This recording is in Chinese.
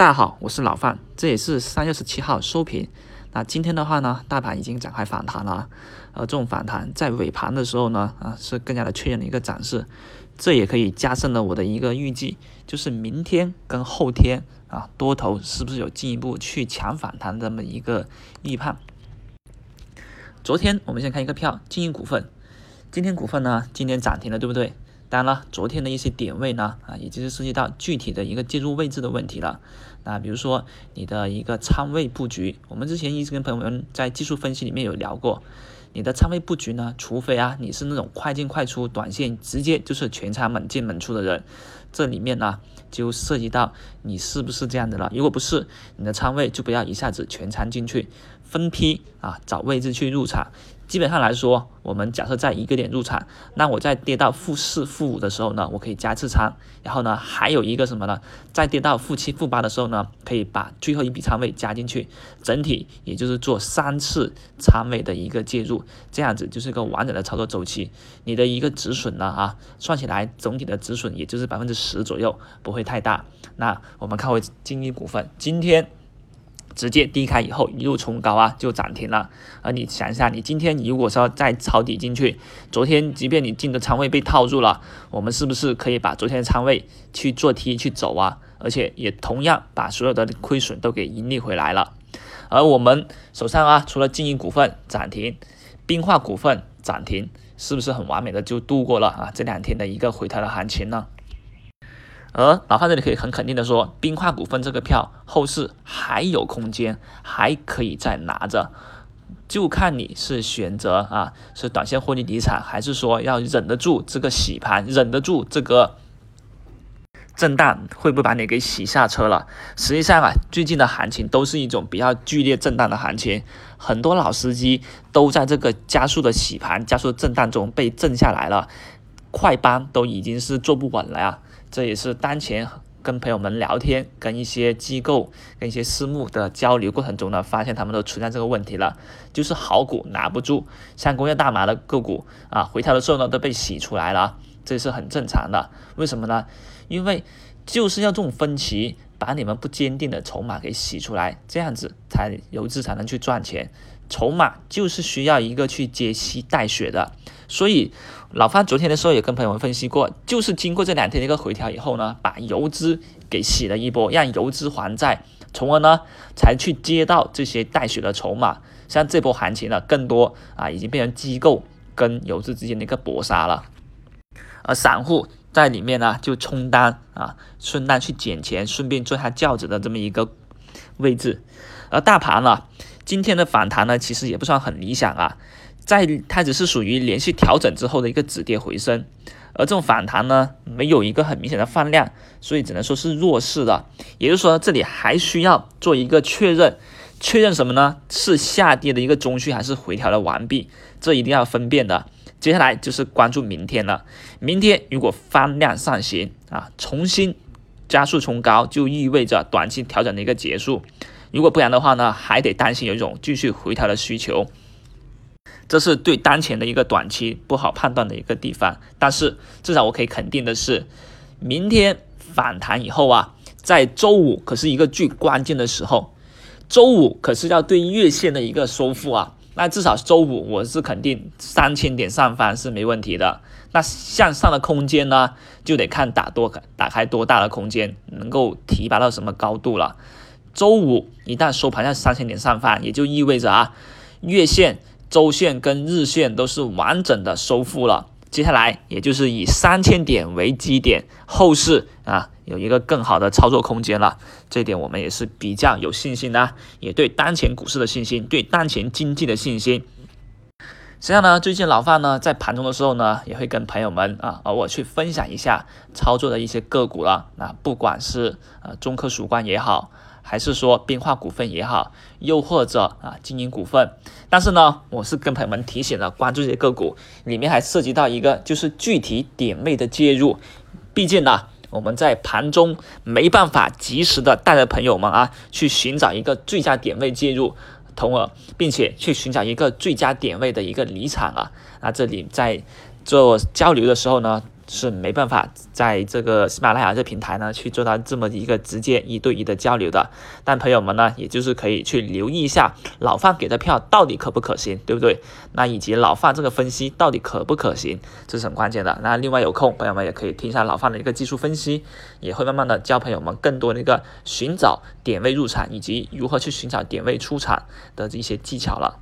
大家好，我是老范，这也是三月十七号收评。那今天的话呢，大盘已经展开反弹了，呃，这种反弹在尾盘的时候呢，啊，是更加的确认的一个展示，这也可以加深了我的一个预计，就是明天跟后天啊，多头是不是有进一步去强反弹这么一个预判？昨天我们先看一个票，金鹰股份，今天股份呢，今天涨停了，对不对？当然了，昨天的一些点位呢，啊，也就是涉及到具体的一个介入位置的问题了。那比如说你的一个仓位布局，我们之前一直跟朋友们在技术分析里面有聊过，你的仓位布局呢，除非啊你是那种快进快出、短线直接就是全仓猛进猛出的人，这里面呢就涉及到你是不是这样的了。如果不是，你的仓位就不要一下子全仓进去，分批啊找位置去入场。基本上来说，我们假设在一个点入场，那我在跌到负四、负五的时候呢，我可以加次仓。然后呢，还有一个什么呢？在跌到负七、负八的时候呢，可以把最后一笔仓位加进去。整体也就是做三次仓位的一个介入，这样子就是一个完整的操作周期。你的一个止损呢，啊，算起来总体的止损也就是百分之十左右，不会太大。那我们看回金一股份，今天。直接低开以后一路冲高啊，就涨停了。而你想一下，你今天如果说再抄底进去，昨天即便你进的仓位被套住了，我们是不是可以把昨天的仓位去做 T 去走啊？而且也同样把所有的亏损都给盈利回来了。而我们手上啊，除了经营股份涨停，冰化股份涨停，是不是很完美的就度过了啊这两天的一个回调的行情呢？而老范这里可以很肯定的说，冰化股份这个票后市还有空间，还可以再拿着，就看你是选择啊是短线获利离场，还是说要忍得住这个洗盘，忍得住这个震荡，会不会把你给洗下车了？实际上啊，最近的行情都是一种比较剧烈震荡的行情，很多老司机都在这个加速的洗盘、加速震荡中被震下来了，快班都已经是坐不稳了呀。这也是当前跟朋友们聊天、跟一些机构、跟一些私募的交流过程中呢，发现他们都存在这个问题了，就是好股拿不住，像工业大麻的个股啊，回调的时候呢都被洗出来了，这是很正常的。为什么呢？因为就是要这种分歧，把你们不坚定的筹码给洗出来，这样子才游资才能去赚钱。筹码就是需要一个去接息带血的，所以老范昨天的时候也跟朋友们分析过，就是经过这两天的一个回调以后呢，把游资给洗了一波，让游资还债，从而呢才去接到这些带血的筹码。像这波行情呢，更多啊已经变成机构跟游资之间的一个搏杀了，而散户在里面呢就充当啊顺带去捡钱，顺便做下轿子的这么一个位置，而大盘呢。今天的反弹呢，其实也不算很理想啊，在它只是属于连续调整之后的一个止跌回升，而这种反弹呢，没有一个很明显的放量，所以只能说是弱势的。也就是说，这里还需要做一个确认，确认什么呢？是下跌的一个中续还是回调的完毕？这一定要分辨的。接下来就是关注明天了，明天如果放量上行啊，重新加速冲高，就意味着短期调整的一个结束。如果不然的话呢，还得担心有一种继续回调的需求，这是对当前的一个短期不好判断的一个地方。但是至少我可以肯定的是，明天反弹以后啊，在周五可是一个最关键的时候，周五可是要对月线的一个收复啊。那至少周五我是肯定三千点上方是没问题的。那向上的空间呢，就得看打多打开多大的空间，能够提拔到什么高度了。周五一旦收盘在三千点上方，也就意味着啊，月线、周线跟日线都是完整的收复了。接下来也就是以三千点为基点，后市啊有一个更好的操作空间了。这点我们也是比较有信心的，也对当前股市的信心，对当前经济的信心。实际上呢，最近老范呢在盘中的时候呢，也会跟朋友们啊偶尔去分享一下操作的一些个股了。那不管是呃中科曙光也好。还是说冰化股份也好，又或者啊经营股份，但是呢，我是跟朋友们提醒了，关注这些个股里面还涉及到一个就是具体点位的介入，毕竟呢，我们在盘中没办法及时的带着朋友们啊去寻找一个最佳点位介入，从而并且去寻找一个最佳点位的一个离场啊，那这里在做交流的时候呢。是没办法在这个喜马拉雅这平台呢去做到这么一个直接一对一的交流的。但朋友们呢，也就是可以去留意一下老范给的票到底可不可行，对不对？那以及老范这个分析到底可不可行，这是很关键的。那另外有空，朋友们也可以听一下老范的一个技术分析，也会慢慢的教朋友们更多的一个寻找点位入场以及如何去寻找点位出场的这些技巧了。